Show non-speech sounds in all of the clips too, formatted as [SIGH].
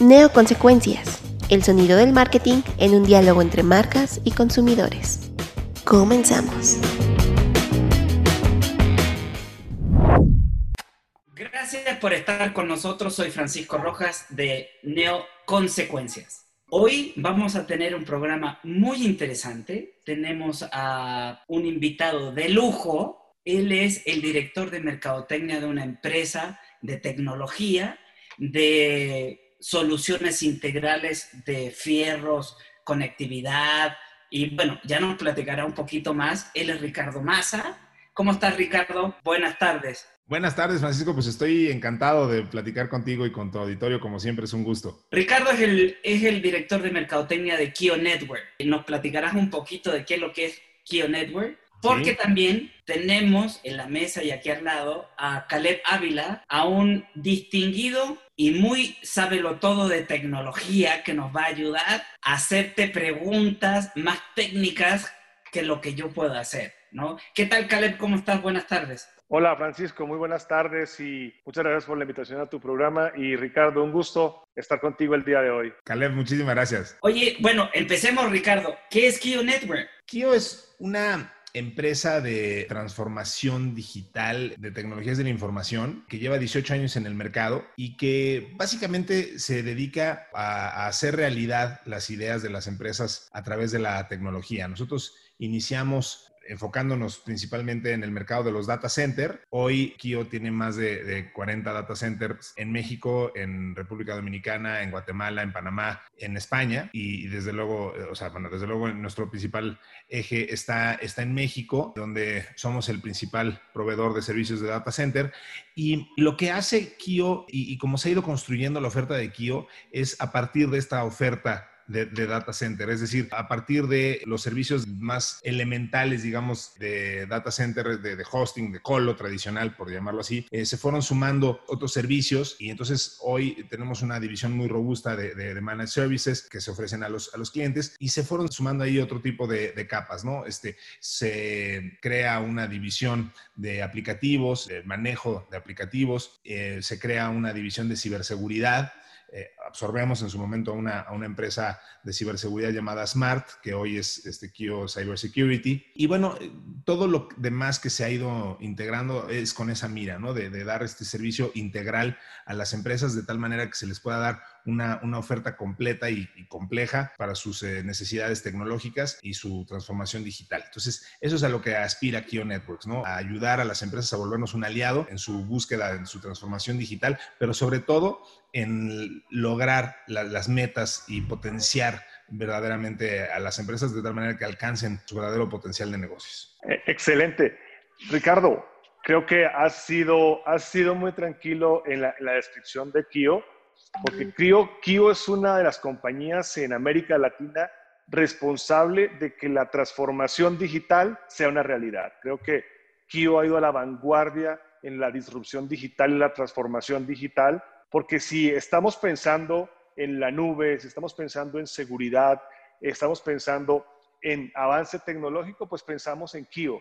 Neoconsecuencias. El sonido del marketing en un diálogo entre marcas y consumidores. Comenzamos. Gracias por estar con nosotros. Soy Francisco Rojas de Neoconsecuencias. Hoy vamos a tener un programa muy interesante. Tenemos a un invitado de lujo. Él es el director de mercadotecnia de una empresa de tecnología, de soluciones integrales de fierros, conectividad. Y bueno, ya nos platicará un poquito más. Él es Ricardo Massa. ¿Cómo estás, Ricardo? Buenas tardes. Buenas tardes, Francisco. Pues estoy encantado de platicar contigo y con tu auditorio. Como siempre, es un gusto. Ricardo es el, es el director de mercadotecnia de Kio Network. Nos platicarás un poquito de qué es lo que es Kio Network. Porque Sí. también tenemos en la mesa y aquí al lado a Caleb Ávila, a un distinguido y muy sábelo todo de tecnología que nos va a ayudar a hacerte preguntas más técnicas que lo que yo puedo hacer, ¿no? ¿Qué tal, Caleb? ¿Cómo estás? Buenas tardes. Hola Francisco, muy buenas tardes y muchas gracias por la invitación a tu programa. Y Ricardo, un gusto estar contigo el día de hoy. Caleb, muchísimas gracias. Oye, bueno, empecemos, Ricardo. ¿Qué es Kio Network? Kio es una empresa de transformación digital de tecnologías de la información que lleva 18 años en el mercado y que básicamente se dedica a, a hacer realidad las ideas de las empresas a través de la tecnología. Nosotros iniciamos enfocándonos principalmente en el mercado de los data center. Hoy Kio tiene más de, de 40 data centers en México, en República Dominicana, en Guatemala, en Panamá, en España y, desde luego, o sea, desde luego nuestro principal eje está, está en México, donde somos el principal proveedor de servicios de data center. Y lo que hace Kio y, y cómo se ha ido construyendo la oferta de Kio es a partir de esta oferta de, data center, es decir, a partir de los servicios más elementales, digamos, de data center, de, hosting, de colo tradicional, por llamarlo así, eh, se fueron sumando otros servicios y entonces hoy tenemos una división muy robusta de, managed services que se ofrecen a los, a los clientes y se fueron sumando ahí otro tipo de capas, ¿no? Este, se crea una división de aplicativos, de manejo de aplicativos, eh, se crea una división de ciberseguridad, eh, absorbemos en su momento a una, a una, empresa de ciberseguridad llamada Smart, que hoy es este Kio Cybersecurity. Y bueno, todo lo demás que se ha ido integrando es con esa mira, ¿no? De, de dar este servicio integral a las empresas de tal manera que se les pueda dar una, una oferta completa y, compleja para sus eh, necesidades tecnológicas y su transformación digital. Entonces, eso es a lo que aspira Kio Networks, ¿no? A ayudar a las empresas a volvernos un aliado en su búsqueda, en su transformación digital, pero sobre todo en lograr la, las metas y potenciar verdaderamente a las empresas de tal manera que alcancen su verdadero potencial de negocios. Excelente. Ricardo, creo que has sido, sido muy tranquilo en la, en la descripción de Kio, porque Kio, Kio es una de las compañías en América Latina responsable de que la transformación digital sea una realidad. Creo que Kio ha ido a la vanguardia en la disrupción digital y la transformación digital, porque si estamos pensando en la nube, si estamos pensando en seguridad, estamos pensando en avance tecnológico, pues pensamos en Kio.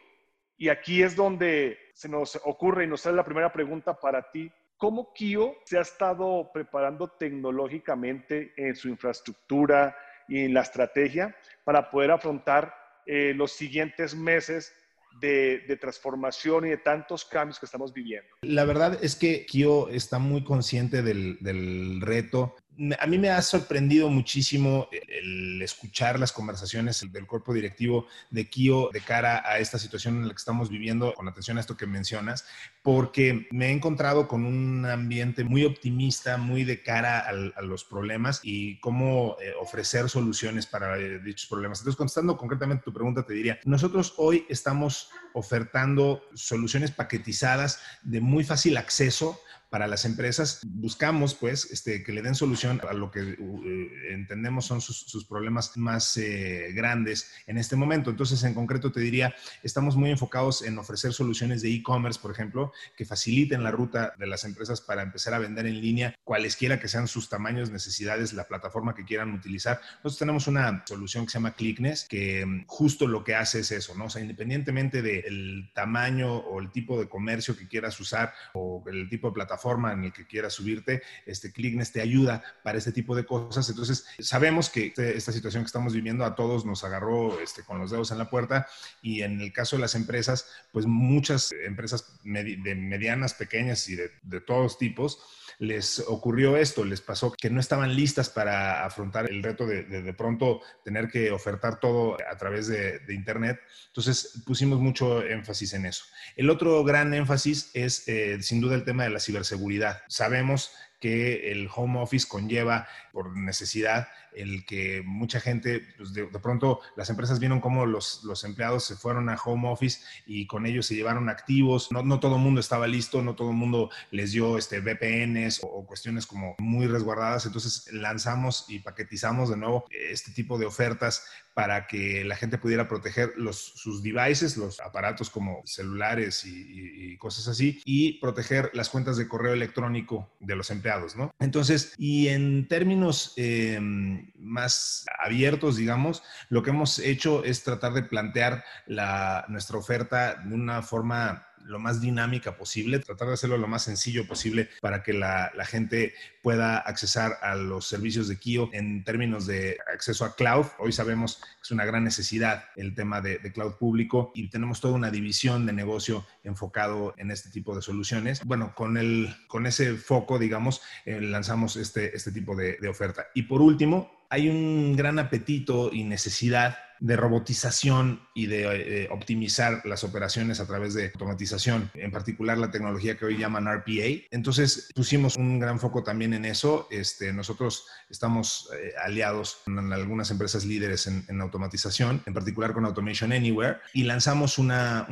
Y aquí es donde se nos ocurre y nos sale la primera pregunta para ti. ¿Cómo Kio se ha estado preparando tecnológicamente en su infraestructura y en la estrategia para poder afrontar eh, los siguientes meses de, transformación y de tantos cambios que estamos viviendo. La verdad es que Kio está muy consciente del reto a mí me ha sorprendido muchísimo el escuchar las conversaciones del cuerpo directivo de Kio de cara a esta situación en la que estamos viviendo, con atención a esto que mencionas, porque me he encontrado con un ambiente muy optimista, muy de cara a, los problemas y cómo eh, ofrecer soluciones para eh, dichos problemas. Entonces, contestando concretamente tu pregunta, te diría, nosotros hoy estamos ofertando soluciones paquetizadas de muy fácil acceso para las empresas. Buscamos, pues, este, que le den solución a lo que eh, entendemos son sus, problemas más eh, grandes en este momento. Entonces, en concreto, te diría, estamos muy enfocados en ofrecer soluciones de e-commerce, por ejemplo, que faciliten la ruta de las empresas para empezar a vender en línea, cualesquiera que sean sus tamaños, necesidades, la plataforma que quieran utilizar. Nosotros tenemos una solución que se llama Clickness, que mm, justo lo que hace es eso, ¿no? O sea, independientemente del tamaño o el tipo de comercio que quieras usar o el tipo de plataforma, forma en el que quieras subirte, este Clickness te ayuda para este tipo de cosas. Entonces, sabemos que este, esta situación que estamos viviendo a todos nos agarró este, con los dedos en la puerta y en el caso de las empresas, pues muchas empresas de medianas, pequeñas y de todos tipos, les ocurrió esto, les pasó que no estaban listas para afrontar el reto de de, pronto tener que ofertar todo a través de, Internet. Entonces pusimos mucho énfasis en eso. El otro gran énfasis es eh, sin duda el tema de la ciberseguridad. Sabemos que el home office conlleva por necesidad el que mucha gente, pues de, pronto las empresas vieron cómo los, los, empleados se fueron a home office y con ellos se llevaron activos. No, no todo el mundo estaba listo, no todo el mundo les dio este, VPNs o, cuestiones como muy resguardadas. Entonces lanzamos y paquetizamos de nuevo este tipo de ofertas para que la gente pudiera proteger los, sus devices, los aparatos como celulares y, cosas así, y proteger las cuentas de correo electrónico de los empleados, ¿no? Entonces, y en términos em, más abiertos, digamos, lo que hemos hecho es tratar de plantear la, nuestra oferta de una forma lo más dinámica posible, tratar de hacerlo lo más sencillo posible para que la, gente pueda accesar a los servicios de Kio en términos de acceso a cloud. Hoy sabemos que es una gran necesidad el tema de, cloud público y tenemos toda una división de negocio enfocado en este tipo de soluciones. Bueno, con, el, con ese foco, digamos, eh, lanzamos este, este tipo de, de oferta. Y por último, hay un gran apetito y necesidad de robotización y de eh, optimizar las operaciones a través de automatización, en particular la tecnología que hoy llaman RPA. Entonces pusimos un gran foco también en eso. Este, nosotros estamos eh, aliados con algunas empresas líderes en, automatización, en particular con Automation Anywhere, y lanzamos una,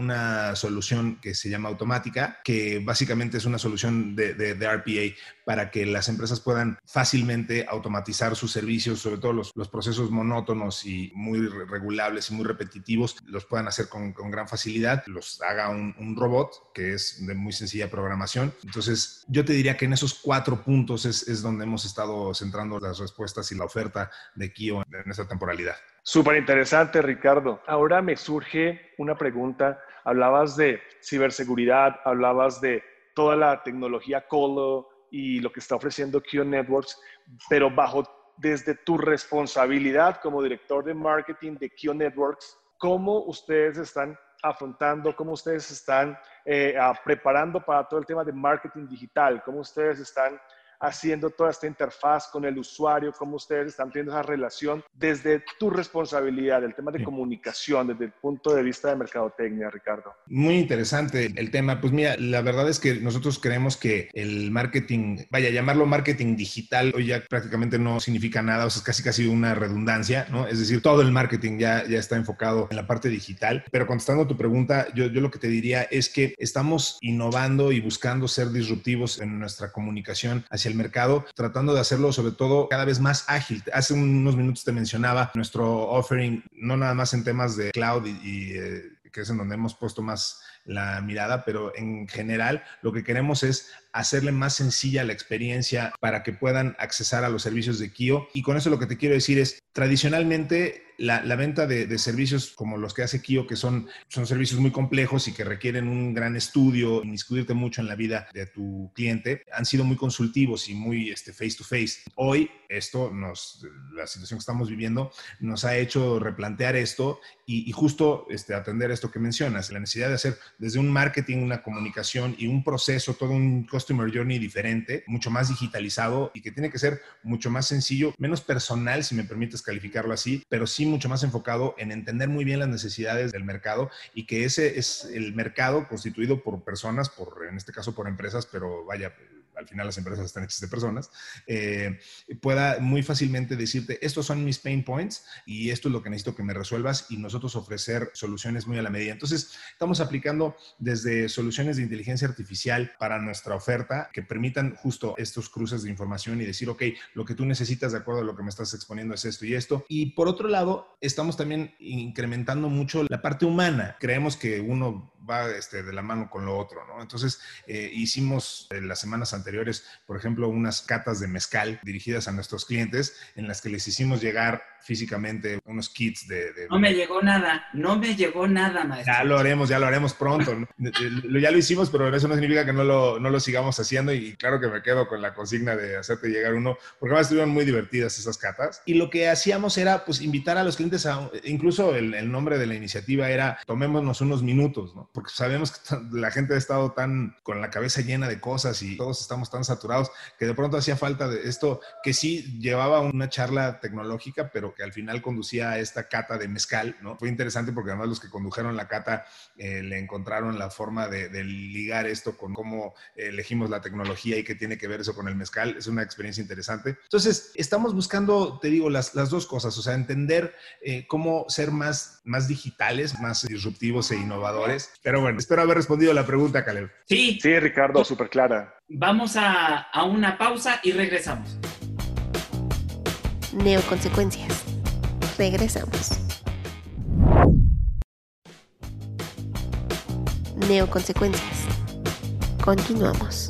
solución que se llama Automática, que básicamente es una solución de, RPA para que las empresas puedan fácilmente automatizar sus servicios, sobre todo los, procesos monótonos y muy regulables y muy repetitivos, los puedan hacer con, gran facilidad, los haga un, robot que es de muy sencilla programación. Entonces, yo te diría que en esos cuatro puntos es, es donde hemos estado centrando las respuestas y la oferta de Kio en esta temporalidad. Súper interesante, Ricardo. Ahora me surge una pregunta. Hablabas de ciberseguridad, hablabas de toda la tecnología Colo y lo que está ofreciendo Kio Networks, pero bajo desde tu responsabilidad como director de marketing de Kio Networks, cómo ustedes están afrontando, cómo ustedes están eh, preparando para todo el tema de marketing digital, cómo ustedes están haciendo toda esta interfaz con el usuario, cómo ustedes están teniendo esa relación desde tu responsabilidad, el tema de comunicación, desde el punto de vista de mercadotecnia, Ricardo. Muy interesante el tema. Pues mira, la verdad es que nosotros creemos que el marketing, vaya, llamarlo marketing digital hoy ya prácticamente no significa nada, o sea, es casi casi una redundancia, ¿no? Es decir, todo el marketing ya, ya está enfocado en la parte digital. Pero contestando a tu pregunta, yo, yo lo que te diría es que estamos innovando y buscando ser disruptivos en nuestra comunicación hacia el mercado, tratando de hacerlo sobre todo cada vez más ágil. Hace unos minutos te mencionaba nuestro offering, no nada más en temas de cloud y, eh, que es en donde hemos puesto más la mirada, pero en general lo que queremos es hacerle más sencilla la experiencia para que puedan accesar a los servicios de Kio. Y con eso lo que te quiero decir es, tradicionalmente la, venta de, servicios como los que hace Kio, que son, son servicios muy complejos y que requieren un gran estudio, inmiscuirte mucho en la vida de tu cliente, han sido muy consultivos y muy este, face to face. Hoy, esto nos, la situación que estamos viviendo, nos ha hecho replantear esto y, justo este, atender esto que mencionas, la necesidad de hacer desde un marketing, una comunicación y un proceso, todo un customer journey diferente, mucho más digitalizado y que tiene que ser mucho más sencillo, menos personal, si me permites calificarlo así, pero sí mucho más enfocado en entender muy bien las necesidades del mercado y que ese es el mercado constituido por personas, por en este caso por empresas, pero vaya, al final las empresas están hechas de personas, eh, pueda muy fácilmente decirte, estos son mis pain points y esto es lo que necesito que me resuelvas y nosotros ofrecer soluciones muy a la medida. Entonces, estamos aplicando desde soluciones de inteligencia artificial para nuestra oferta que permitan justo estos cruces de información y decir, ok, lo que tú necesitas de acuerdo a lo que me estás exponiendo es esto y esto. Y por otro lado, estamos también incrementando mucho la parte humana. Creemos que uno va este, de la mano con lo otro, ¿no? Entonces, eh, hicimos en las semanas anteriores, por ejemplo, unas catas de mezcal dirigidas a nuestros clientes en las que les hicimos llegar físicamente unos kits de... No me llegó nada, no me llegó nada, maestro. Ya lo haremos, ya lo haremos pronto. ya lo hicimos, pero eso no significa que no lo, no lo sigamos haciendo y claro que me quedo con la consigna de hacerte llegar uno, porque además estuvieron muy divertidas esas catas. Y lo que hacíamos era pues invitar a los clientes a, incluso el, el nombre de la iniciativa era tomémonos unos minutos, ¿no? Porque sabemos que la gente ha estado tan con la cabeza llena de cosas y todos estamos tan saturados que de pronto hacía falta de esto que sí llevaba una charla tecnológica, pero que al final conducía a esta cata de mezcal, ¿no? Fue interesante porque además los que condujeron la cata eh, le encontraron la forma de, ligar esto con cómo elegimos la tecnología y qué tiene que ver eso con el mezcal. Es una experiencia interesante. Entonces, estamos buscando, te digo, las, las dos cosas, o sea, entender eh, cómo ser más, más digitales, más disruptivos e innovadores. Pero bueno, espero haber respondido la pregunta, Caleb. Sí. Sí, Ricardo, súper clara. Vamos a, a una pausa y regresamos. Neoconsecuencias. Regresamos. Neoconsecuencias. Continuamos.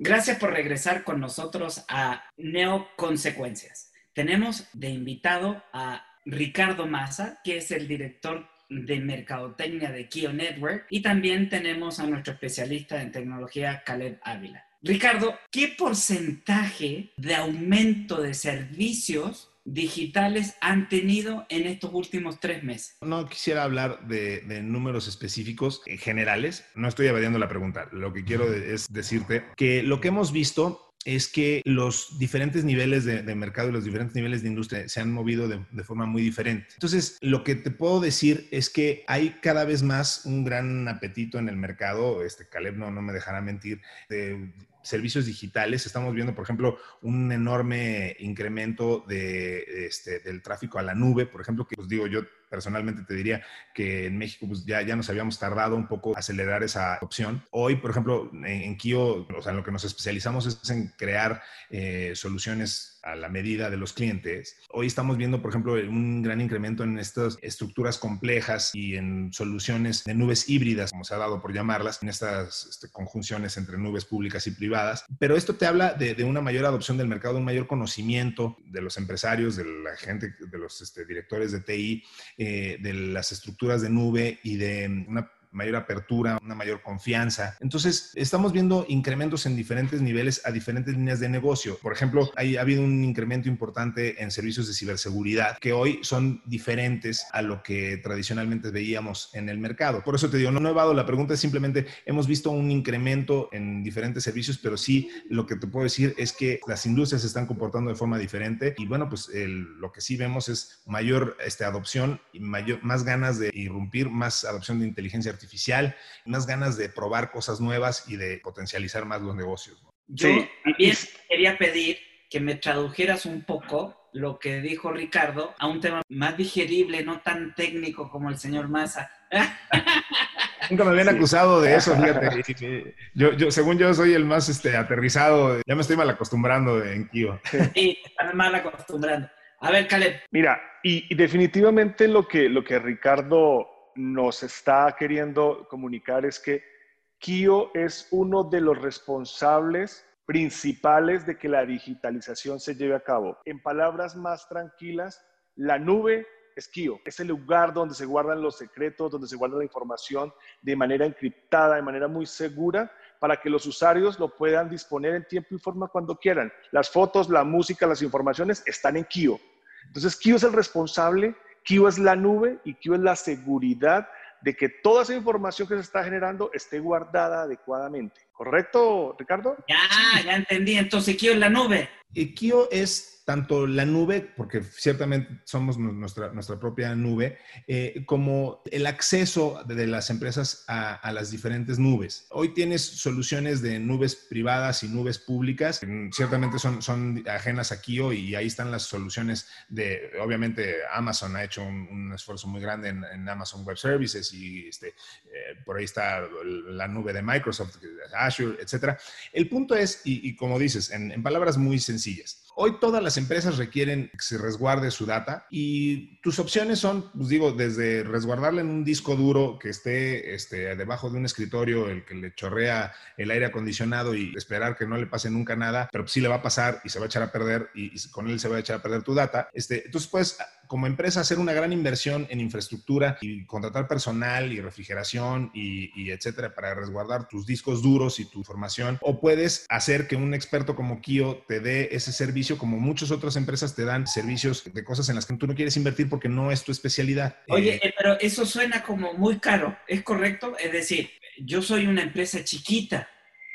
Gracias por regresar con nosotros a Neoconsecuencias. Tenemos de invitado a Ricardo Massa, que es el director de mercadotecnia de Kio Network, y también tenemos a nuestro especialista en tecnología, Caleb Ávila. Ricardo, ¿qué porcentaje de aumento de servicios digitales han tenido en estos últimos tres meses? No quisiera hablar de, números específicos eh, generales, no estoy evadiendo la pregunta, lo que quiero es decirte que lo que hemos visto es que los diferentes niveles de, mercado y los diferentes niveles de industria se han movido de, forma muy diferente. Entonces, lo que te puedo decir es que hay cada vez más un gran apetito en el mercado, este Caleb no, no me dejará mentir, de servicios digitales. Estamos viendo, por ejemplo, un enorme incremento de, este, del tráfico a la nube, por ejemplo, que os pues, digo, yo personalmente te diría que en México pues, ya, ya nos habíamos tardado un poco acelerar esa opción. Hoy, por ejemplo, en, Kio, o sea, en lo que nos especializamos es en crear eh, soluciones a la medida de los clientes. Hoy estamos viendo, por ejemplo, un gran incremento en estas estructuras complejas y en soluciones de nubes híbridas, como se ha dado por llamarlas, en estas este, conjunciones entre nubes públicas y privadas. Pero esto te habla de, una mayor adopción del mercado, un mayor conocimiento de los empresarios, de la gente, de los este, directores de TI, eh, de las estructuras de nube y de una mayor apertura, una mayor confianza. Entonces, estamos viendo incrementos en diferentes niveles a diferentes líneas de negocio. Por ejemplo, hay, ha habido un incremento importante en servicios de ciberseguridad que hoy son diferentes a lo que tradicionalmente veíamos en el mercado. Por eso te digo, no, he evado la pregunta, simplemente hemos visto un incremento en diferentes servicios, pero sí lo que te puedo decir es que las industrias se están comportando de forma diferente y bueno, pues lo que sí vemos es mayor este, adopción y mayor, más ganas de irrumpir, más adopción de inteligencia artificial artificial, más ganas de probar cosas nuevas y de potencializar más los negocios. Yo también quería pedir que me tradujeras un poco lo que dijo Ricardo a un tema más digerible, no tan técnico como el señor Massa. [LAUGHS] Nunca me habían acusado de eso, fíjate. [LAUGHS] Yo, yo, según yo, soy el más este, aterrizado. Ya me estoy mal acostumbrando en Kio. Sí, están mal acostumbrando. A ver, Caleb. Mira, y, y, definitivamente lo que, lo que Ricardo nos está queriendo comunicar es que Kio es uno de los responsables principales de que la digitalización se lleve a cabo. En palabras más tranquilas, La nube es Kio, es el lugar donde se guardan los secretos, donde se guarda la información de manera encriptada, de manera muy segura, para que los usuarios lo puedan disponer en tiempo y forma cuando quieran. Las fotos, la música, las informaciones están en Kio. Entonces, Kio es el responsable, Kio es la nube y Kio es la seguridad de que toda esa información que se está generando esté guardada adecuadamente. ¿Correcto, Ricardo? Ya, ya entendí. Entonces, Kio es la nube. Kio es tanto la nube, porque ciertamente somos nuestra, propia nube, eh, como el acceso de, las empresas a, las diferentes nubes. Hoy tienes soluciones de nubes privadas y nubes públicas, que ciertamente son, son ajenas a Kio y ahí están las soluciones de, obviamente Amazon ha hecho un, esfuerzo muy grande en, Amazon Web Services y este, eh, por ahí está la nube de Microsoft, Azure, etc. El punto es, y, como dices, en palabras muy sencillas, Hoy todas las empresas requieren que se resguarde su data y tus opciones son, pues digo, desde resguardarla en un disco duro que esté este, debajo de un escritorio, el que le chorrea el aire acondicionado y esperar que no le pase nunca nada, pero sí le va a pasar y se va a echar a perder y, y con él se va a echar a perder tu data. Este, entonces, pues como empresa hacer una gran inversión en infraestructura y contratar personal y refrigeración y, etcétera para resguardar tus discos duros y tu formación. O puedes hacer que un experto como Kio te dé ese servicio como muchas otras empresas te dan servicios de cosas en las que tú no quieres invertir porque no es tu especialidad. Oye, eh, pero eso suena como muy caro, ¿es correcto? Es decir, yo soy una empresa chiquita,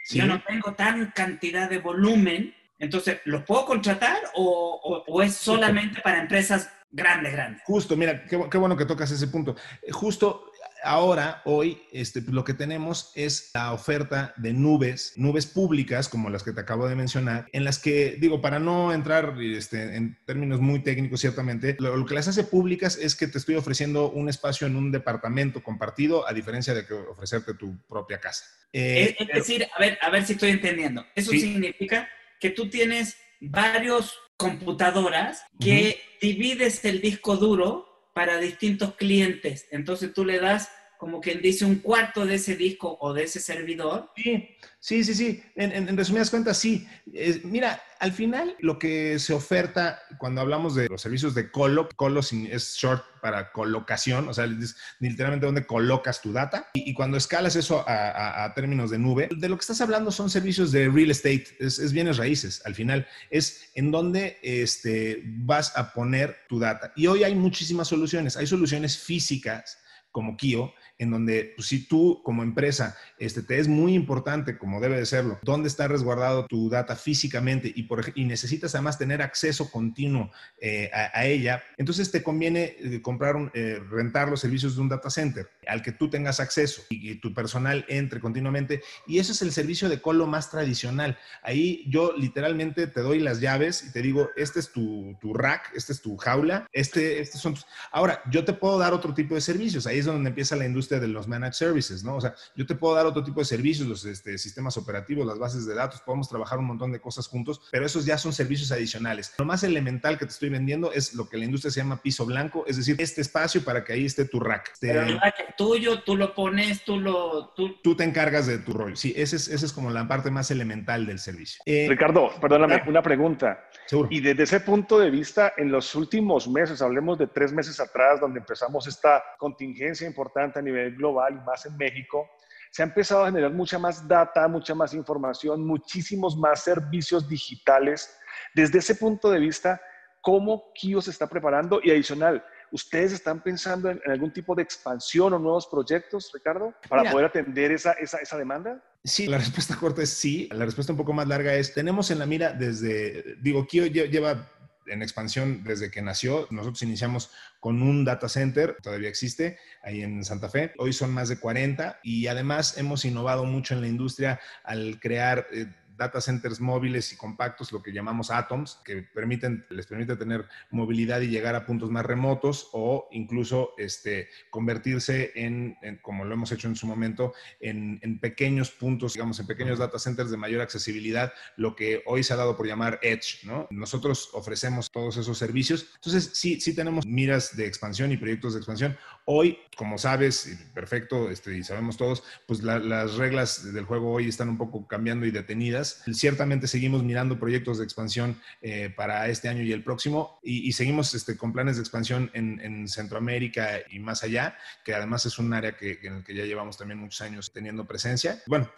yo no tengo tan cantidad de volumen, entonces, ¿los puedo contratar o, o es solamente para empresas grande, grande. Justo, mira, qué, bueno que tocas ese punto. Eh, justo ahora, hoy, este, lo que tenemos es la oferta de nubes, nubes públicas, como las que te acabo de mencionar, en las que, digo, para no entrar este, en términos muy técnicos, ciertamente, lo, que las hace públicas es que te estoy ofreciendo un espacio en un departamento compartido, a diferencia de que ofrecerte tu propia casa. Eh, es, decir, a ver, a ver si estoy entendiendo. Eso significa que tú tienes varios computadoras que divides el disco duro para distintos clientes. Entonces tú le das como quien dice un cuarto de ese disco o de ese servidor. Sí, sí, sí, sí. En, resumidas cuentas, sí. mira, al final lo que se oferta cuando hablamos de los servicios de colo, colo es short para colocación, o sea, literalmente donde colocas tu data. Y, cuando escalas eso a, términos de nube, de lo que estás hablando son servicios de real estate, es, bienes raíces. Al final es en donde este, vas a poner tu data. Y hoy hay muchísimas soluciones. Hay soluciones físicas como Kio, en donde pues, si tú como empresa este, te es muy importante, como debe de serlo, dónde está resguardado tu data físicamente y, por, y necesitas además tener acceso continuo eh, a, ella, entonces te conviene eh, comprar, un, eh, rentar los servicios de un data center al que tú tengas acceso y, tu personal entre continuamente. Y eso es el servicio de colo más tradicional. Ahí yo literalmente te doy las llaves y te digo, este es tu, tu rack, este es tu jaula, este, estos son tus... Ahora, yo te puedo dar otro tipo de servicios. Ahí es donde empieza la industria de los managed services, ¿no? O sea, yo te puedo dar otro tipo de servicios, los este, sistemas operativos, las bases de datos, podemos trabajar un montón de cosas juntos, pero esos ya son servicios adicionales. Lo más elemental que te estoy vendiendo es lo que la industria se llama piso blanco, es decir, este espacio para que ahí esté tu rack. Pero el rack tuyo, tú lo pones, tú lo... Tú, te encargas de tu rollo. Sí, esa es, ese es como la parte más elemental del servicio. Eh, Ricardo, perdóname, una pregunta. Seguro. Y desde ese punto de vista, en los últimos meses, hablemos de tres meses atrás, donde empezamos esta contingencia importante a nivel global y más en México, se ha empezado a generar mucha más data, mucha más información, muchísimos más servicios digitales. Desde ese punto de vista, ¿cómo Kio se está preparando? Y adicional, ¿ustedes están pensando en, algún tipo de expansión o nuevos proyectos, Ricardo, para poder atender esa, esa, esa demanda? Sí, la respuesta [LAUGHS] corta es sí. La respuesta un poco más larga es, tenemos en la mira desde, digo, Kio lleva en expansión desde que nació. Nosotros iniciamos con un data center, todavía existe, ahí en Santa Fe. Hoy son más de 40 y además hemos innovado mucho en la industria al crear... Data centers móviles y compactos, lo que llamamos atoms, que permiten, les permite tener movilidad y llegar a puntos más remotos o incluso este, convertirse en, como lo hemos hecho en su momento, en, en, pequeños puntos, digamos, en pequeños data centers de mayor accesibilidad, lo que hoy se ha dado por llamar Edge, ¿no? Nosotros ofrecemos todos esos servicios. Entonces, sí, sí tenemos miras de expansión y proyectos de expansión. Hoy, como sabes, perfecto, este, y sabemos todos, pues las reglas del juego hoy están un poco cambiando y detenidas Ciertamente seguimos mirando proyectos de expansión eh, para este año y el próximo y, seguimos este, con planes de expansión en, Centroamérica y más allá, que además es un área que, en el que ya llevamos también muchos años teniendo presencia. Bueno,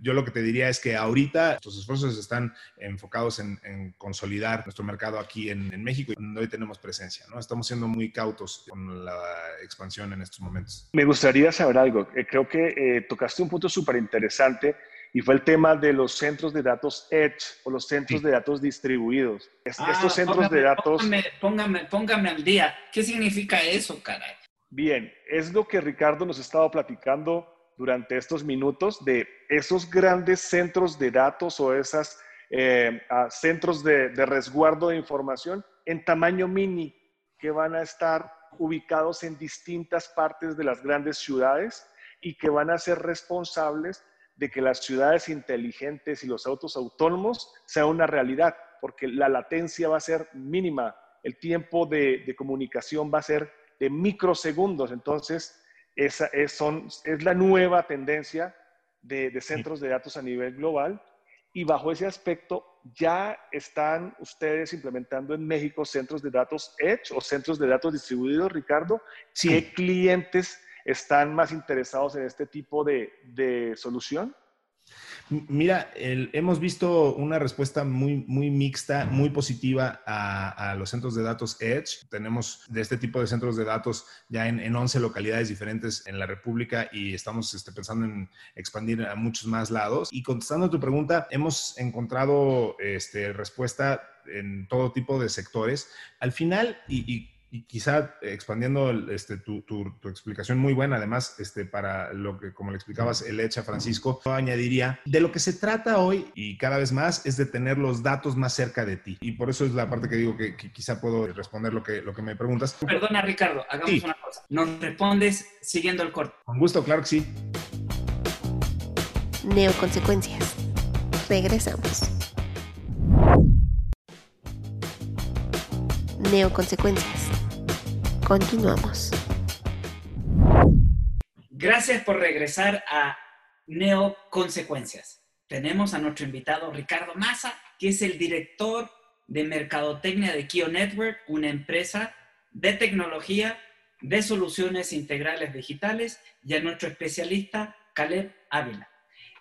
yo lo que te diría es que ahorita nuestros esfuerzos están enfocados en, consolidar nuestro mercado aquí en, en, México, donde hoy tenemos presencia. ¿no? Estamos siendo muy cautos con la expansión en estos momentos. Me gustaría saber algo. Eh, creo que eh, tocaste un punto súper interesante y fue el tema de los centros de datos Edge o los centros de datos distribuidos. Ah, estos centros de datos... Póngame, póngame, al día. ¿Qué significa eso, caray? Bien, es lo que Ricardo nos ha estado platicando durante estos minutos de esos grandes centros de datos o esos eh, centros de, de resguardo de información en tamaño mini que van a estar ubicados en distintas partes de las grandes ciudades y que van a ser responsables de que las ciudades inteligentes y los autos autónomos sean una realidad, porque la latencia va a ser mínima, el tiempo de, comunicación va a ser de microsegundos, entonces esa es, son, es la nueva tendencia de, de centros de datos a nivel global. Y bajo ese aspecto ya están ustedes implementando en México centros de datos Edge o centros de datos distribuidos, Ricardo. ¿Qué clientes están más interesados en este tipo de, de solución? Mira, hemos visto una respuesta muy, muy mixta, muy positiva a, los centros de datos Edge. Tenemos de este tipo de centros de datos ya en, en 11 localidades diferentes en la República y estamos este, pensando en expandir a muchos más lados. Y contestando a tu pregunta, hemos encontrado este, respuesta en todo tipo de sectores. Al final, y y quizá expandiendo este, tu, explicación muy buena, además, este, para lo que, como le explicabas, el hecha Francisco, yo añadiría, de lo que se trata hoy y cada vez más es de tener los datos más cerca de ti. Y por eso es la parte que digo que, quizá puedo responder lo que, lo que me preguntas. Perdona, Ricardo, hagamos una cosa. Nos respondes siguiendo el corte. Con gusto, claro que sí. Neoconsecuencias. Regresamos. Neoconsecuencias Continuamos. Gracias por regresar a Neo Consecuencias. Tenemos a nuestro invitado Ricardo Massa, que es el director de Mercadotecnia de Kio Network, una empresa de tecnología de soluciones integrales digitales, y a nuestro especialista Caleb Ávila.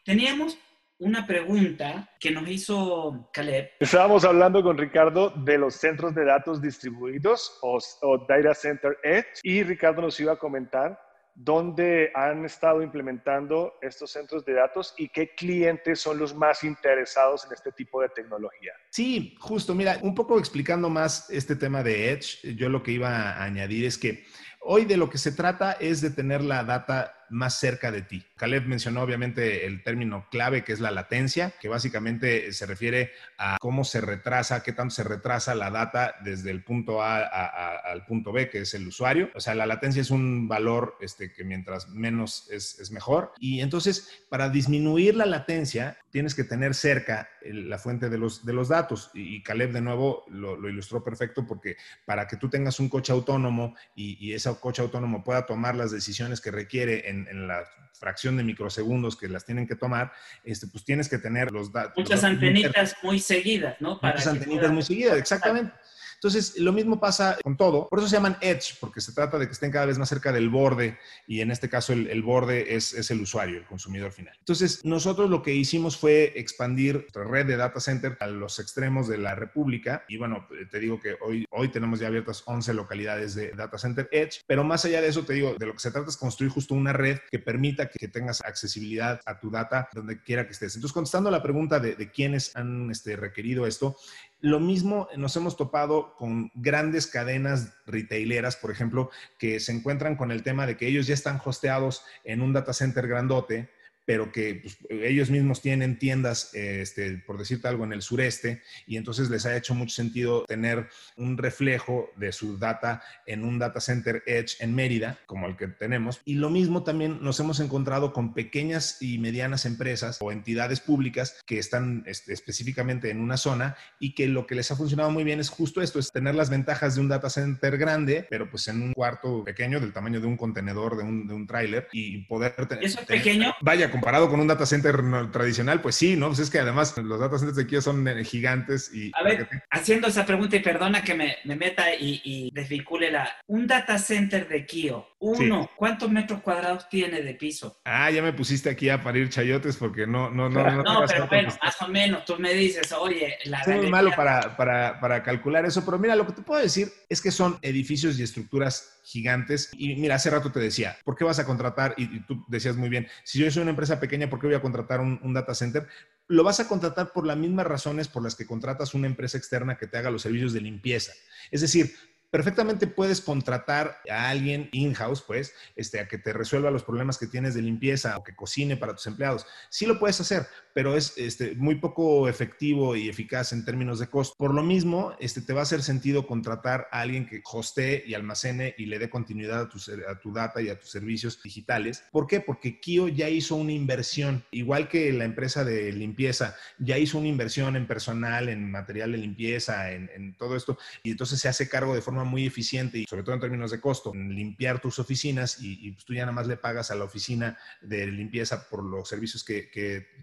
Teníamos una pregunta que nos hizo Caleb. Estábamos hablando con Ricardo de los centros de datos distribuidos o, Data Center Edge y Ricardo nos iba a comentar dónde han estado implementando estos centros de datos y qué clientes son los más interesados en este tipo de tecnología. Sí, justo, mira, un poco explicando más este tema de Edge, yo lo que iba a añadir es que hoy de lo que se trata es de tener la data más cerca de ti. Caleb mencionó obviamente el término clave que es la latencia, que básicamente se refiere a cómo se retrasa, qué tanto se retrasa la data desde el punto A, al punto B, que es el usuario. O sea, la latencia es un valor este, que mientras menos es, mejor. Y entonces, para disminuir la latencia, tienes que tener cerca la fuente de los, de los datos. Y, Caleb de nuevo lo, ilustró perfecto porque para que tú tengas un coche autónomo y, y ese coche autónomo pueda tomar las decisiones que requiere en en, la fracción de microsegundos que las tienen que tomar, este, pues tienes que tener los datos. Muchas antenitas muy seguidas, ¿no? Para muchas antenitas muy seguidas, exactamente. Entonces, lo mismo pasa con todo. Por eso se llaman edge, porque se trata de que estén cada vez más cerca del borde y en este caso el, borde es, el usuario, el consumidor final. Entonces, nosotros lo que hicimos fue expandir nuestra red de data center a los extremos de la República y bueno, te digo que hoy, hoy tenemos ya abiertas 11 localidades de data center edge, pero más allá de eso, te digo, de lo que se trata es construir justo una red que permita que, tengas accesibilidad a tu data donde quiera que estés. Entonces, contestando la pregunta de, de quiénes han este, requerido esto, lo mismo nos hemos topado con grandes cadenas retaileras, por ejemplo, que se encuentran con el tema de que ellos ya están hosteados en un data center grandote pero que pues, ellos mismos tienen tiendas, este, por decirte algo, en el sureste, y entonces les ha hecho mucho sentido tener un reflejo de su data en un data center Edge en Mérida, como el que tenemos. Y lo mismo también nos hemos encontrado con pequeñas y medianas empresas o entidades públicas que están este, específicamente en una zona y que lo que les ha funcionado muy bien es justo esto, es tener las ventajas de un data center grande, pero pues en un cuarto pequeño del tamaño de un contenedor, de un, de un tráiler, y poder tener... ¿Eso es pequeño? Vaya, comparado con un data center tradicional, pues sí, ¿no? Pues es que además los data centers de Kio son eh, gigantes y... A ver, haciendo esa pregunta y perdona que me, meta y, desvincule la... Un data center de Kio, uno, ¿cuántos metros cuadrados tiene de piso? Ah, ya me pusiste aquí a parir chayotes porque no... No, no, no, no pero bueno, más o menos, tú me dices, oye... La Soy muy malo para, para, para calcular eso, pero mira, lo que te puedo decir es que son edificios y estructuras gigantes. Y mira, hace rato te decía, ¿por qué vas a contratar? Y, tú decías muy bien, si yo soy una empresa pequeña, ¿por qué voy a contratar un, un data center? Lo vas a contratar por las mismas razones por las que contratas una empresa externa que te haga los servicios de limpieza. Es decir, perfectamente puedes contratar a alguien in-house, pues, este, a que te resuelva los problemas que tienes de limpieza o que cocine para tus empleados. Sí lo puedes hacer, pero es este, muy poco efectivo y eficaz en términos de costo. Por lo mismo, este, te va a hacer sentido contratar a alguien que hostee y almacene y le dé continuidad a tu, a tu data y a tus servicios digitales. ¿Por qué? Porque Kio ya hizo una inversión, igual que la empresa de limpieza, ya hizo una inversión en personal, en material de limpieza, en, en todo esto, y entonces se hace cargo de forma muy eficiente y sobre todo en términos de costo, limpiar tus oficinas y, pues, tú ya nada más le pagas a la oficina de limpieza por los servicios que,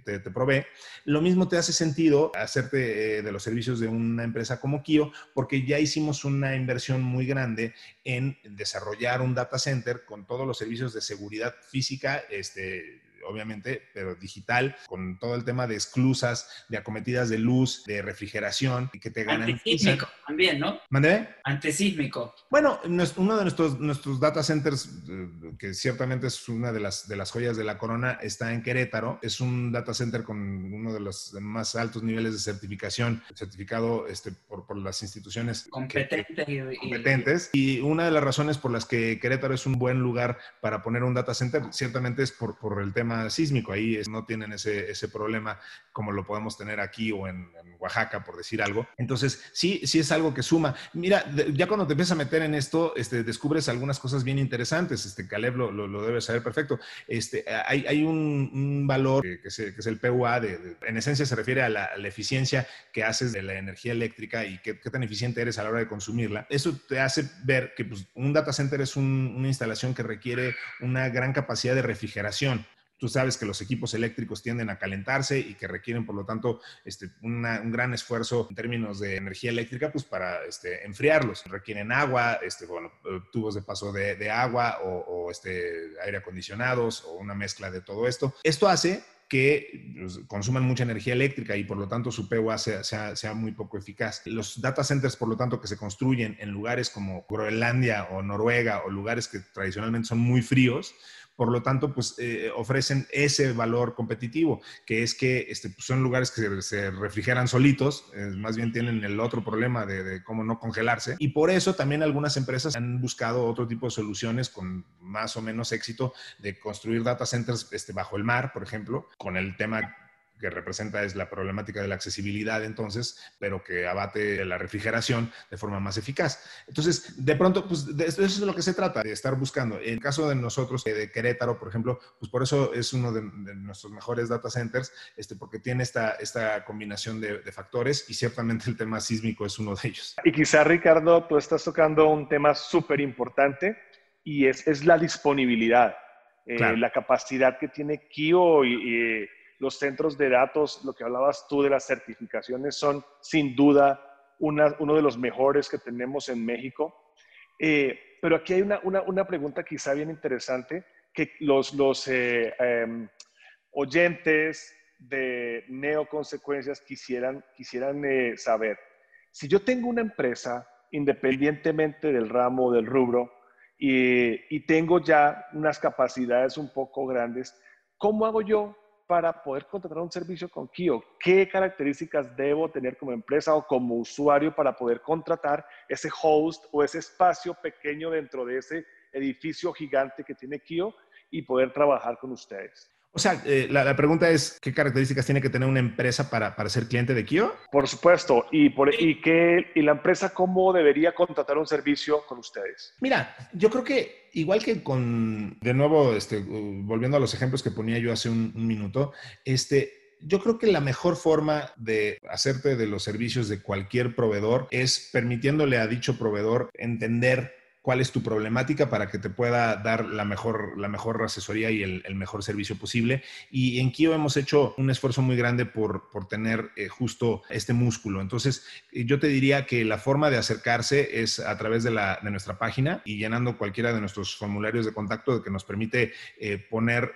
te, provee. Lo mismo te hace sentido hacerte eh, de los servicios de una empresa como Kio porque ya hicimos una inversión muy grande en desarrollar un data center con todos los servicios de seguridad física, este, obviamente, pero digital, con todo el tema de esclusas, de acometidas de luz, de refrigeración, que te ganan. Antisísmico también, ¿no? ¿Mandé? Antisísmico. Bueno, uno de nuestros, nuestros data centers, eh, que ciertamente es una de las, de las joyas de la corona, está en Querétaro. Es un data center con uno de los más altos niveles de certificación, certificado este, por, por las instituciones competentes. y, competentes. Y una de las razones por las que Querétaro es un buen lugar para poner un data center, ciertamente es por, por el tema sísmico. Ahí no tienen ese, ese problema como lo podemos tener aquí o en, Oaxaca, por decir algo. Entonces, sí, sí es algo que suma. Mira, ya cuando te empiezas a meter en esto, este, descubres algunas cosas bien interesantes. Este, Caleb lo, lo, debe saber perfecto. Este, hay, hay un, valor que, es, el PUA, de, en esencia se refiere a la, eficiencia que haces de la energía eléctrica y qué, tan eficiente eres a la hora de consumirla. Eso te hace ver que pues, un data center es una instalación que requiere una gran capacidad de refrigeración. Tú sabes que los equipos eléctricos tienden a calentarse y que requieren, por lo tanto, este, un gran esfuerzo en términos de energía eléctrica, pues para este, enfriarlos. Requieren agua, este, bueno, eh, tubos de paso de, agua o, este, aire acondicionados o una mezcla de todo esto. Esto hace que pues, consuman mucha energía eléctrica y por lo tanto su PUA sea, sea, muy poco eficaz. Los data centers, por lo tanto, que se construyen en lugares como Groenlandia o Noruega o lugares que tradicionalmente son muy fríos, por lo tanto, pues eh, ofrecen ese valor competitivo, que es que este, pues, son lugares que se, refrigeran solitos, más bien tienen el otro problema de, cómo no congelarse. Y por eso también algunas empresas han buscado otro tipo de soluciones con más o menos éxito de construir data centers este, bajo el mar, por ejemplo, con el tema que representa es la problemática de la accesibilidad entonces, pero que abate la refrigeración de forma más eficaz. Entonces, de pronto, pues de eso es de lo que se trata, de estar buscando. En el caso de nosotros, eh, de Querétaro, por ejemplo, pues por eso es uno de, nuestros mejores data centers, este, porque tiene esta, esta combinación de, factores y ciertamente el tema sísmico es uno de ellos. Y quizá, Ricardo, tú estás tocando un tema súper importante y es, es, la disponibilidad. Eh, la capacidad que tiene Kio y, los centros de datos, lo que hablabas tú de las certificaciones, son sin duda uno de los mejores que tenemos en México. Eh, pero aquí hay una, una, pregunta quizá bien interesante que los, los eh, em, oyentes de neoconsecuencias quisieran, quisieran eh, saber. Si yo tengo una empresa, independientemente del ramo o del rubro, y, y tengo ya unas capacidades un poco grandes, ¿cómo hago yo para poder contratar un servicio con Kio? ¿Qué características debo tener como empresa o como usuario para poder contratar ese host o ese espacio pequeño dentro de ese edificio gigante que tiene Kio y poder trabajar con ustedes? O sea, eh, la, pregunta es, ¿qué características tiene que tener una empresa para, para ser cliente de Kio? Por supuesto. ¿Y, por, y, qué, ¿Y la empresa cómo debería contratar un servicio con ustedes? Mira, yo creo que igual que con, de nuevo, este, volviendo a los ejemplos que ponía yo hace un, un minuto, este, yo creo que la mejor forma de hacerte de los servicios de cualquier proveedor es permitiéndole a dicho proveedor entender cuál es tu problemática para que te pueda dar la mejor, la mejor asesoría y el, mejor servicio posible. Y en Kio hemos hecho un esfuerzo muy grande por, por tener eh, justo este músculo. Entonces, eh, yo te diría que la forma de acercarse es a través de, la, de nuestra página y llenando cualquiera de nuestros formularios de contacto que nos permite eh, poner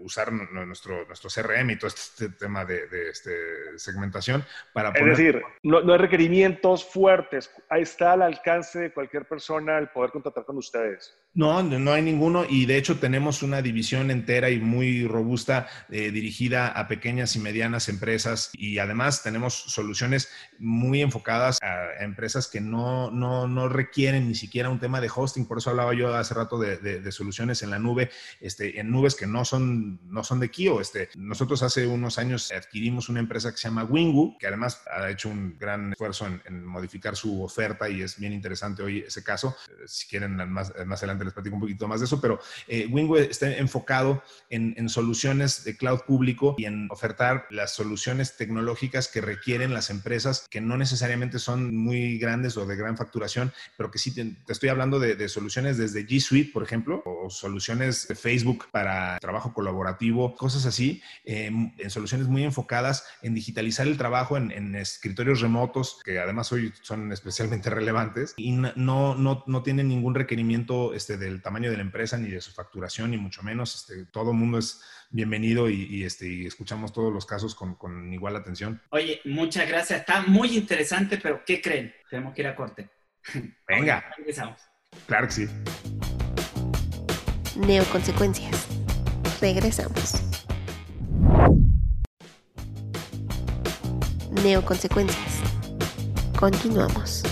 usar nuestro, nuestro CRM y todo este tema de, este, segmentación para poner... Es decir, no, no, hay requerimientos fuertes. Ahí está al alcance de cualquier persona el poder contratar con ustedes. No, no hay ninguno y de hecho tenemos una división entera y muy robusta eh, dirigida a pequeñas y medianas empresas y además tenemos soluciones muy enfocadas a empresas que no, no, no requieren ni siquiera un tema de hosting. Por eso hablaba yo hace rato de, de, soluciones en la nube, este, en nubes que no son, no son de Kio. Este, nosotros hace unos años adquirimos una empresa que se llama Wingu, que además ha hecho un gran esfuerzo en, en modificar su oferta y es bien interesante hoy ese caso. Eh, si quieren más, más adelante les platico un poquito más de eso, pero eh, está enfocado en, soluciones de cloud público y en ofertar las soluciones tecnológicas que requieren las empresas que no necesariamente son muy grandes o de gran facturación, pero que sí te, estoy hablando de, soluciones desde G Suite, por ejemplo, o soluciones de Facebook para trabajo colaborativo, cosas así, em, en soluciones muy enfocadas en digitalizar el trabajo en, en, escritorios remotos, que además hoy son especialmente [LAUGHS] relevantes y no, no, no tienen ningún requerimiento este, del tamaño de la empresa, ni de su facturación, ni mucho menos. Este, todo el mundo es bienvenido y, este, escuchamos todos los casos con, igual atención. Oye, muchas gracias. Está muy interesante, pero ¿qué creen? Tenemos que ir a corte. Venga. Regresamos. Claro que sí. Neoconsecuencias. Regresamos. Neoconsecuencias. Continuamos.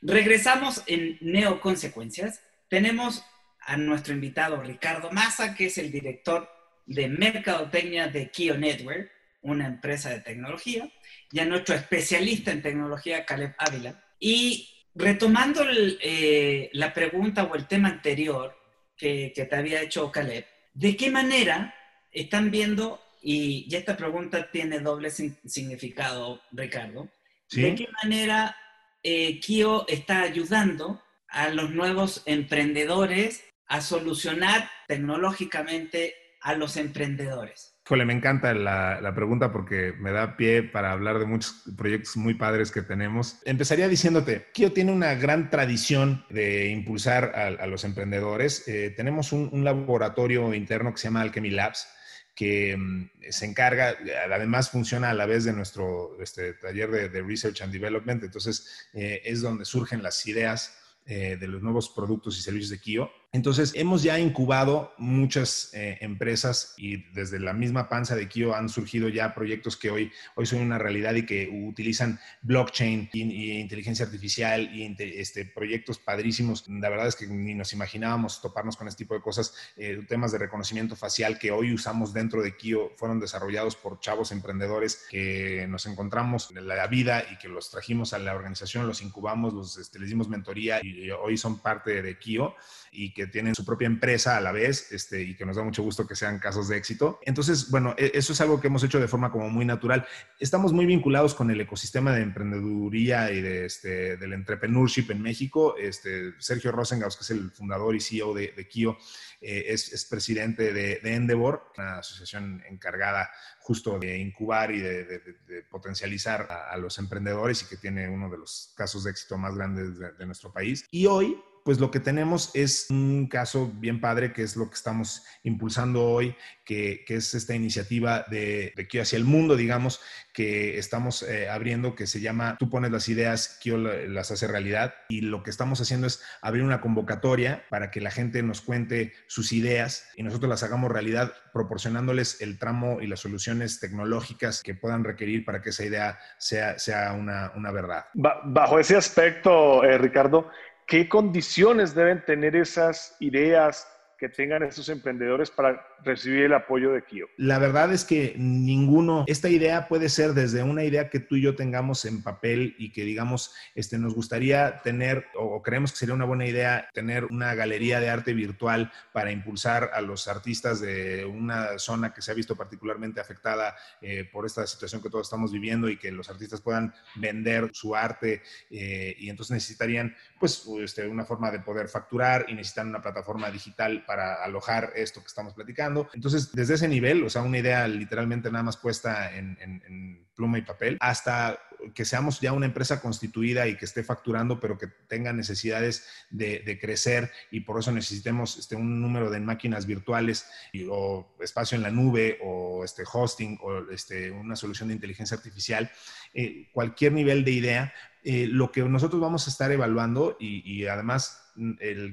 Regresamos en Neoconsecuencias. Tenemos a nuestro invitado Ricardo Massa, que es el director de Mercadotecnia de Kio Network, una empresa de tecnología, y a nuestro especialista en tecnología, Caleb Ávila. Y retomando eh, la pregunta o el tema anterior que, te había hecho Caleb, ¿de qué manera están viendo, y, esta pregunta tiene doble significado, Ricardo, ¿de qué manera eh, Kio está ayudando a los nuevos emprendedores a solucionar tecnológicamente a los emprendedores? Híjole, me encanta la, pregunta porque me da pie para hablar de muchos proyectos muy padres que tenemos. Empezaría diciéndote, Kio tiene una gran tradición de impulsar a, los emprendedores. Eh, tenemos un, laboratorio interno que se llama Alchemy Labs, que mm, se encarga, además funciona a la vez de nuestro este, taller de, Research and Development, entonces eh, es donde surgen las ideas eh, de los nuevos productos y servicios de Kio. Entonces, hemos ya incubado muchas eh, empresas y desde la misma panza de Kio han surgido ya proyectos que hoy, hoy son una realidad y que utilizan blockchain y, inteligencia artificial y este, proyectos padrísimos. La verdad es que ni nos imaginábamos toparnos con este tipo de cosas. Eh, temas de reconocimiento facial que hoy usamos dentro de Kio fueron desarrollados por chavos emprendedores que nos encontramos en la vida y que los trajimos a la organización, los incubamos, los, este, les dimos mentoría y hoy son parte de Kio y que tienen su propia empresa a la vez este, y que nos da mucho gusto que sean casos de éxito. Entonces, bueno, e, eso es algo que hemos hecho de forma como muy natural. Estamos muy vinculados con el ecosistema de emprendeduría y de, este, del entrepreneurship en México. Este, Sergio Rosengaus, que es el fundador y CEO de, de Kio, eh, es, presidente de, Endeavor, una asociación encargada justo de incubar y de, potencializar a, los emprendedores y que tiene uno de los casos de éxito más grandes de nuestro país. Y hoy pues lo que tenemos es un caso bien padre, que es lo que estamos impulsando hoy, que, es esta iniciativa de, de, Kio hacia el mundo, digamos, que estamos eh, abriendo, que se llama Tú pones las ideas, Kio las hace realidad. Y lo que estamos haciendo es abrir una convocatoria para que la gente nos cuente sus ideas y nosotros las hagamos realidad, proporcionándoles el tramo y las soluciones tecnológicas que puedan requerir para que esa idea sea, sea una, una verdad. Bajo ese aspecto, eh, Ricardo, ¿Qué condiciones deben tener esas ideas que tengan estos emprendedores para recibir el apoyo de Kio? La verdad es que ninguno, esta idea puede ser desde una idea que tú y yo tengamos en papel y que digamos, este, nos gustaría tener o creemos que sería una buena idea tener una galería de arte virtual para impulsar a los artistas de una zona que se ha visto particularmente afectada eh, por esta situación que todos estamos viviendo y que los artistas puedan vender su arte eh, y entonces necesitarían pues este, una forma de poder facturar y necesitan una plataforma digital para alojar esto que estamos platicando. Entonces, desde ese nivel, o sea, una idea literalmente nada más puesta en, pluma y papel, hasta que seamos ya una empresa constituida y que esté facturando, pero que tenga necesidades de, crecer y por eso necesitemos este, un número de máquinas virtuales o espacio en la nube o este hosting o este, una solución de inteligencia artificial, eh, cualquier nivel de idea, eh, lo que nosotros vamos a estar evaluando y, además mm,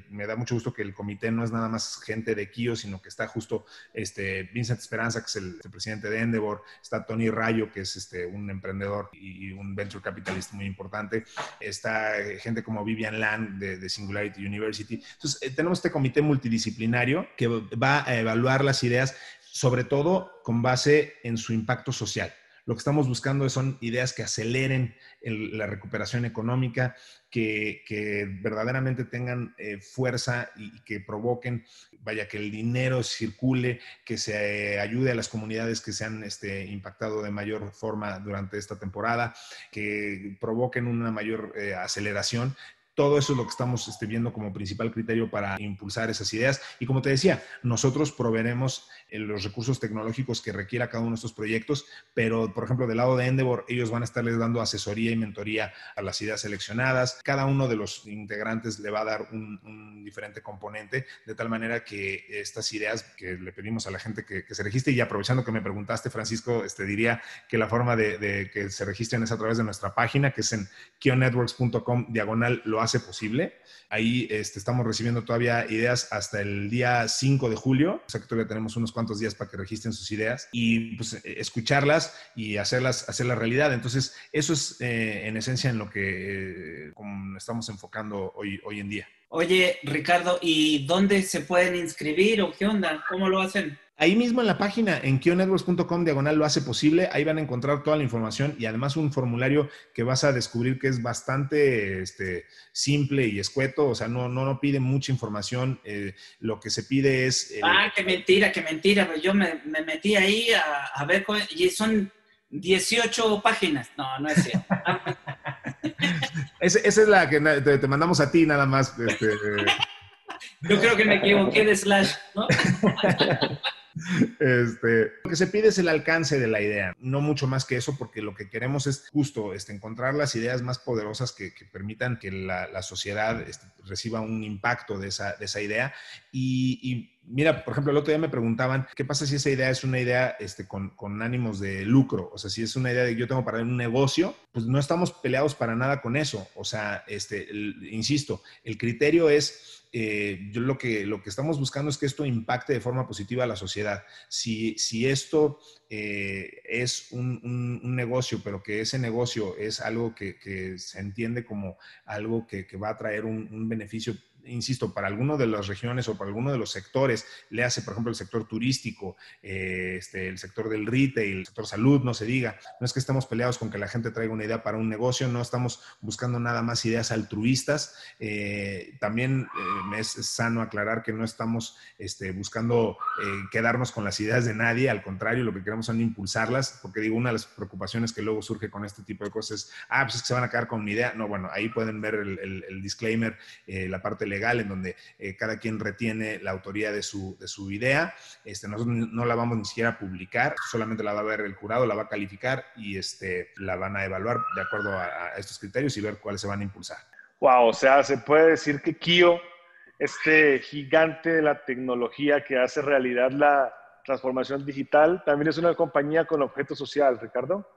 me da mucho gusto que el comité no es nada más gente de Kio, sino que está justo este, Vincent Esperanza, que es el, presidente de Endeavor, está Tony Rayo, que es este, un emprendedor y, un venture capitalist muy importante, está gente como Vivian Land de, Singularity University. Entonces, eh, tenemos este comité multidisciplinario que va a evaluar las ideas, sobre todo con base en su impacto social. Lo que estamos buscando son ideas que aceleren la recuperación económica, que, verdaderamente tengan eh, fuerza y, que provoquen, vaya, que el dinero circule, que se eh, ayude a las comunidades que se han este, impactado de mayor forma durante esta temporada, que provoquen una mayor eh, aceleración todo eso es lo que estamos este, viendo como principal criterio para impulsar esas ideas. Y como te decía, nosotros proveeremos eh, los recursos tecnológicos que requiera cada uno de estos proyectos, pero por ejemplo, del lado de Endeavor, ellos van a estarles dando asesoría y mentoría a las ideas seleccionadas. Cada uno de los integrantes le va a dar un, diferente componente, de tal manera que estas ideas que le pedimos a la gente que, se registre, y aprovechando que me preguntaste, Francisco, este, diría que la forma de, que se registren es a través de nuestra página, que es en kionetworks.com diagonal lo hace posible. Ahí este, estamos recibiendo todavía ideas hasta el día 5 de julio, o sea que todavía tenemos unos cuantos días para que registren sus ideas y pues, eh, escucharlas y hacerlas, hacer la realidad. Entonces, eso es eh, en esencia en lo que eh, estamos enfocando hoy, hoy en día. Oye, Ricardo, ¿y dónde se pueden inscribir o qué onda? ¿Cómo lo hacen? Ahí mismo en la página, en kionetworks.com, diagonal lo hace posible, ahí van a encontrar toda la información y además un formulario que vas a descubrir que es bastante este, simple y escueto, o sea, no, no, no pide mucha información, eh, lo que se pide es... Eh, ah, qué mentira, qué mentira, pues yo me, metí ahí a, ver, y son 18 páginas, no, no es cierto. [LAUGHS] esa, es la que te, mandamos a ti nada más. Este, yo creo que me equivoqué de slash, ¿no? [LAUGHS] [LAUGHS] Este, lo que se pide es el alcance de la idea, no mucho más que eso, porque lo que queremos es justo este, encontrar las ideas más poderosas que, permitan que la, sociedad este, reciba un impacto de esa, de esa idea. Y, mira, por ejemplo, el otro día me preguntaban, ¿qué pasa si esa idea es una idea este, con, con, ánimos de lucro? O sea, si es una idea de yo tengo para un negocio, pues no estamos peleados para nada con eso. O sea, este, insisto, el criterio es eh, yo lo que, lo que estamos buscando es que esto impacte de forma positiva a la sociedad. Si, si esto eh, es un, negocio, pero que ese negocio es algo que, se entiende como algo que, va a traer un, un beneficio insisto, para alguno de las regiones o para alguno de los sectores, le hace, por ejemplo, el sector turístico, eh, este, el sector del retail, el sector salud, no se diga. No es que estemos peleados con que la gente traiga una idea para un negocio, no estamos buscando nada más ideas altruistas. Eh, también eh, es sano aclarar que no estamos este, buscando quedarnos con las ideas de nadie, al contrario, lo que queremos son impulsarlas, porque digo, una de las preocupaciones que luego surge con este tipo de cosas es, ah, pues es que se van a quedar con una idea. No, bueno, ahí pueden ver el, el disclaimer, la parte legal legal en donde eh, cada quien retiene la autoría de su, de su idea. Este, nosotros no la vamos ni siquiera a publicar, solamente la va a ver el jurado, la va a calificar y este, la van a evaluar de acuerdo a, estos criterios y ver cuáles se van a impulsar. Wow, o sea, se puede decir que Kio, este gigante de la tecnología que hace realidad la transformación digital, también es una compañía con objeto social, Ricardo.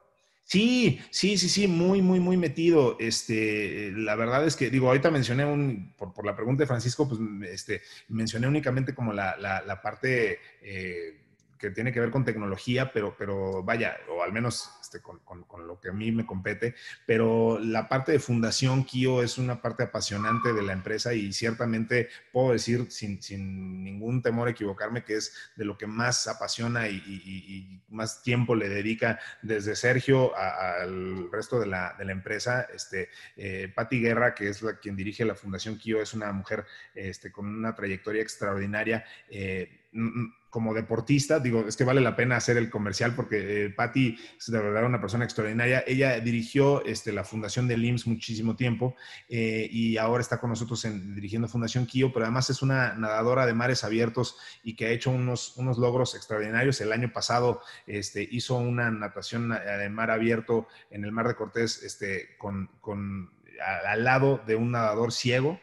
Sí, sí, sí, sí, muy, muy, muy metido. Este, la verdad es que, digo, ahorita mencioné un, por, la pregunta de Francisco, pues este, mencioné únicamente como la, la, parte eh, que tiene que ver con tecnología, pero, pero vaya, o al menos este, con, con, lo que a mí me compete, pero la parte de Fundación Kio es una parte apasionante de la empresa y ciertamente puedo decir sin, sin ningún temor a equivocarme que es de lo que más apasiona y, más tiempo le dedica desde Sergio al resto de la, de la, empresa. Este, eh, Patti Guerra, que es la, quien dirige la Fundación Kio, es una mujer este, con una trayectoria extraordinaria. Eh, como deportista, digo, es que vale la pena hacer el comercial porque eh, Patti es de verdad una persona extraordinaria. Ella dirigió este, la fundación del IMSS muchísimo tiempo eh, y ahora está con nosotros en, dirigiendo Fundación Kio, pero además es una nadadora de mares abiertos y que ha hecho unos, unos logros extraordinarios. El año pasado este, hizo una natación eh, de mar abierto en el Mar de Cortés este, con, con al lado de un nadador ciego.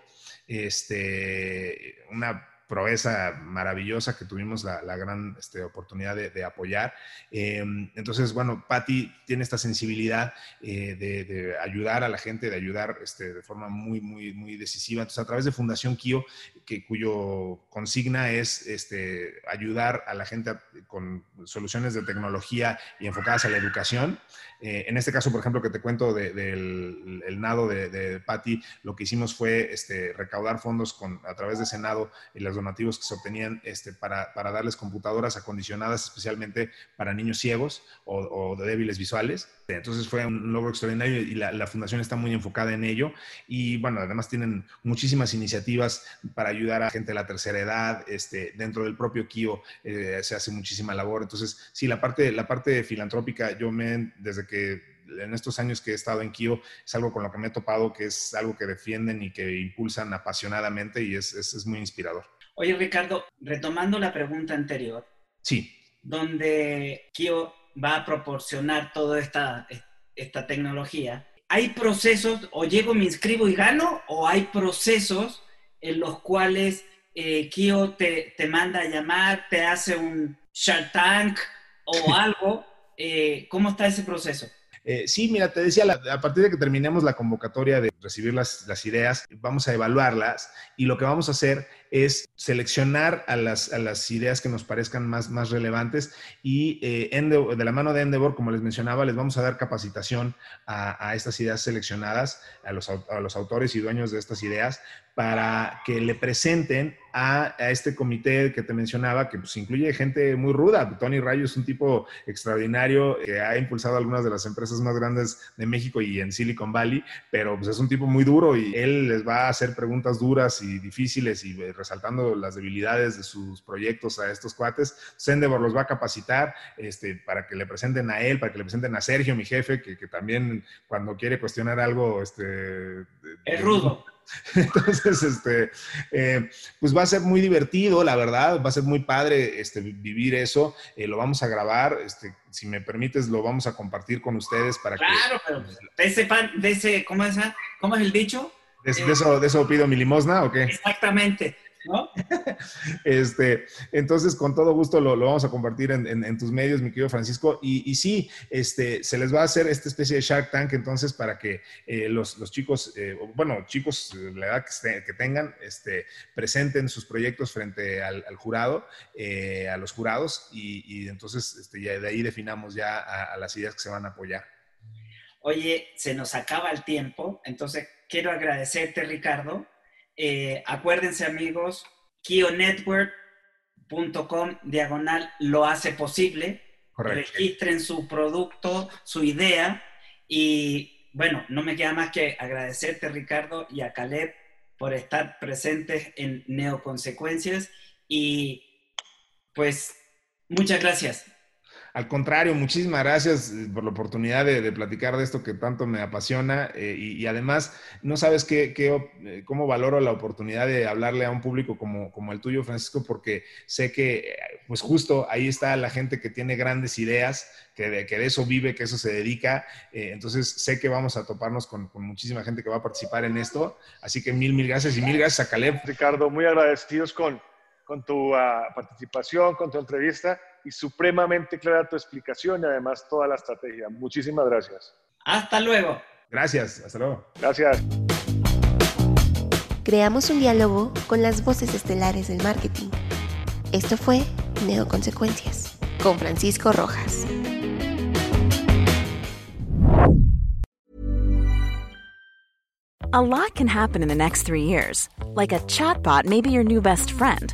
Este, una proeza maravillosa que tuvimos la, gran este, oportunidad de, apoyar. Em, entonces, bueno, Patti tiene esta sensibilidad eh, de, ayudar a la gente, de ayudar este, de forma muy, muy, muy decisiva. Entonces, a través de Fundación Kio, que, cuyo consigna es este, ayudar a la gente con soluciones de tecnología y enfocadas a la educación. Eh, en este caso, por ejemplo, que te cuento del el nado de, de Patti, lo que hicimos fue este, recaudar fondos con, a través de Senado y las donativos que se obtenían este, para, para, darles computadoras acondicionadas especialmente para niños ciegos o, de débiles visuales. Entonces fue un logro extraordinario y la, fundación está muy enfocada en ello. Y bueno, además tienen muchísimas iniciativas para ayudar a gente de la tercera edad. Este, dentro del propio KIO eh, se hace muchísima labor. Entonces, sí, la parte, la parte filantrópica, yo me, desde que en estos años que he estado en Kio es algo con lo que me he topado, que es algo que defienden y que impulsan apasionadamente y es, es, es muy inspirador. Oye, Ricardo, retomando la pregunta anterior. Sí. Donde Kio va a proporcionar toda esta, esta tecnología. ¿Hay procesos, o llego, me inscribo y gano, o hay procesos en los cuales eh, Kio te, te, manda a llamar, te hace un Shark Tank o [LAUGHS] algo? Eh, ¿Cómo está ese proceso? Eh, sí, mira, te decía, a partir de que terminemos la convocatoria de recibir las, las, ideas, vamos a evaluarlas y lo que vamos a hacer es seleccionar a las, a las ideas que nos parezcan más, más relevantes y eh, de la mano de Endeavor, como les mencionaba, les vamos a dar capacitación a, a estas ideas seleccionadas, a los, a los autores y dueños de estas ideas, para que le presenten a, a, este comité que te mencionaba, que pues incluye gente muy ruda. Tony Rayo es un tipo extraordinario que ha impulsado algunas de las empresas más grandes de México y en Silicon Valley, pero pues es un tipo muy duro y él les va a hacer preguntas duras y difíciles y eh, resaltando las debilidades de sus proyectos a estos cuates. Sendevor los va a capacitar este, para que le presenten a él, para que le presenten a Sergio, mi jefe, que, que también cuando quiere cuestionar algo... Este, es rudo. [LAUGHS] Entonces, este, eh, pues va a ser muy divertido, la verdad, va a ser muy padre este, vivir eso. Eh, lo vamos a grabar, este, si me permites, lo vamos a compartir con ustedes para que... Claro, pero de ese, pan, de ese ¿cómo, es, ¿cómo es el dicho? ¿De, eso, ¿De eso pido mi limosna o qué? Exactamente. [LAUGHS] este, entonces, con todo gusto lo, vamos a compartir en, tus medios, mi querido Francisco. Y, sí, este, se les va a hacer esta especie de Shark Tank, entonces, para que eh, los, chicos, eh, bueno, chicos, la edad que, tengan, este, presenten sus proyectos frente al, jurado, eh, a los jurados, y, entonces este, ya de ahí definamos ya a las ideas que se van a apoyar. Oye, se nos acaba el tiempo, entonces quiero agradecerte, Ricardo eh, acuérdense amigos, kionetwork.com diagonal lo hace posible. Registren su producto, su idea y bueno, no me queda más que agradecerte Ricardo y a Caleb por estar presentes en Neoconsecuencias y pues muchas gracias. Al contrario, muchísimas gracias eh, por la oportunidad de, platicar de esto que tanto me apasiona eh, y, además no sabes qué, eh, cómo valoro la oportunidad de hablarle a un público como, el tuyo, Francisco, porque sé que pues justo ahí está la gente que tiene grandes ideas, que de, eso vive, que eso se dedica. entonces sé que vamos a toparnos con, muchísima gente que va a participar en esto. Así que mil, mil gracias y mil gracias a Caleb. Ricardo, muy agradecidos con, con tu ah, participación, con tu entrevista y supremamente clara tu explicación y además toda la estrategia. Muchísimas gracias. Hasta luego. Gracias, hasta luego. Gracias. Creamos un diálogo con las voces estelares del marketing. Esto fue Neoconsecuencias. con Francisco Rojas. A lot can happen in the next three years. Like a chatbot may be your new best friend.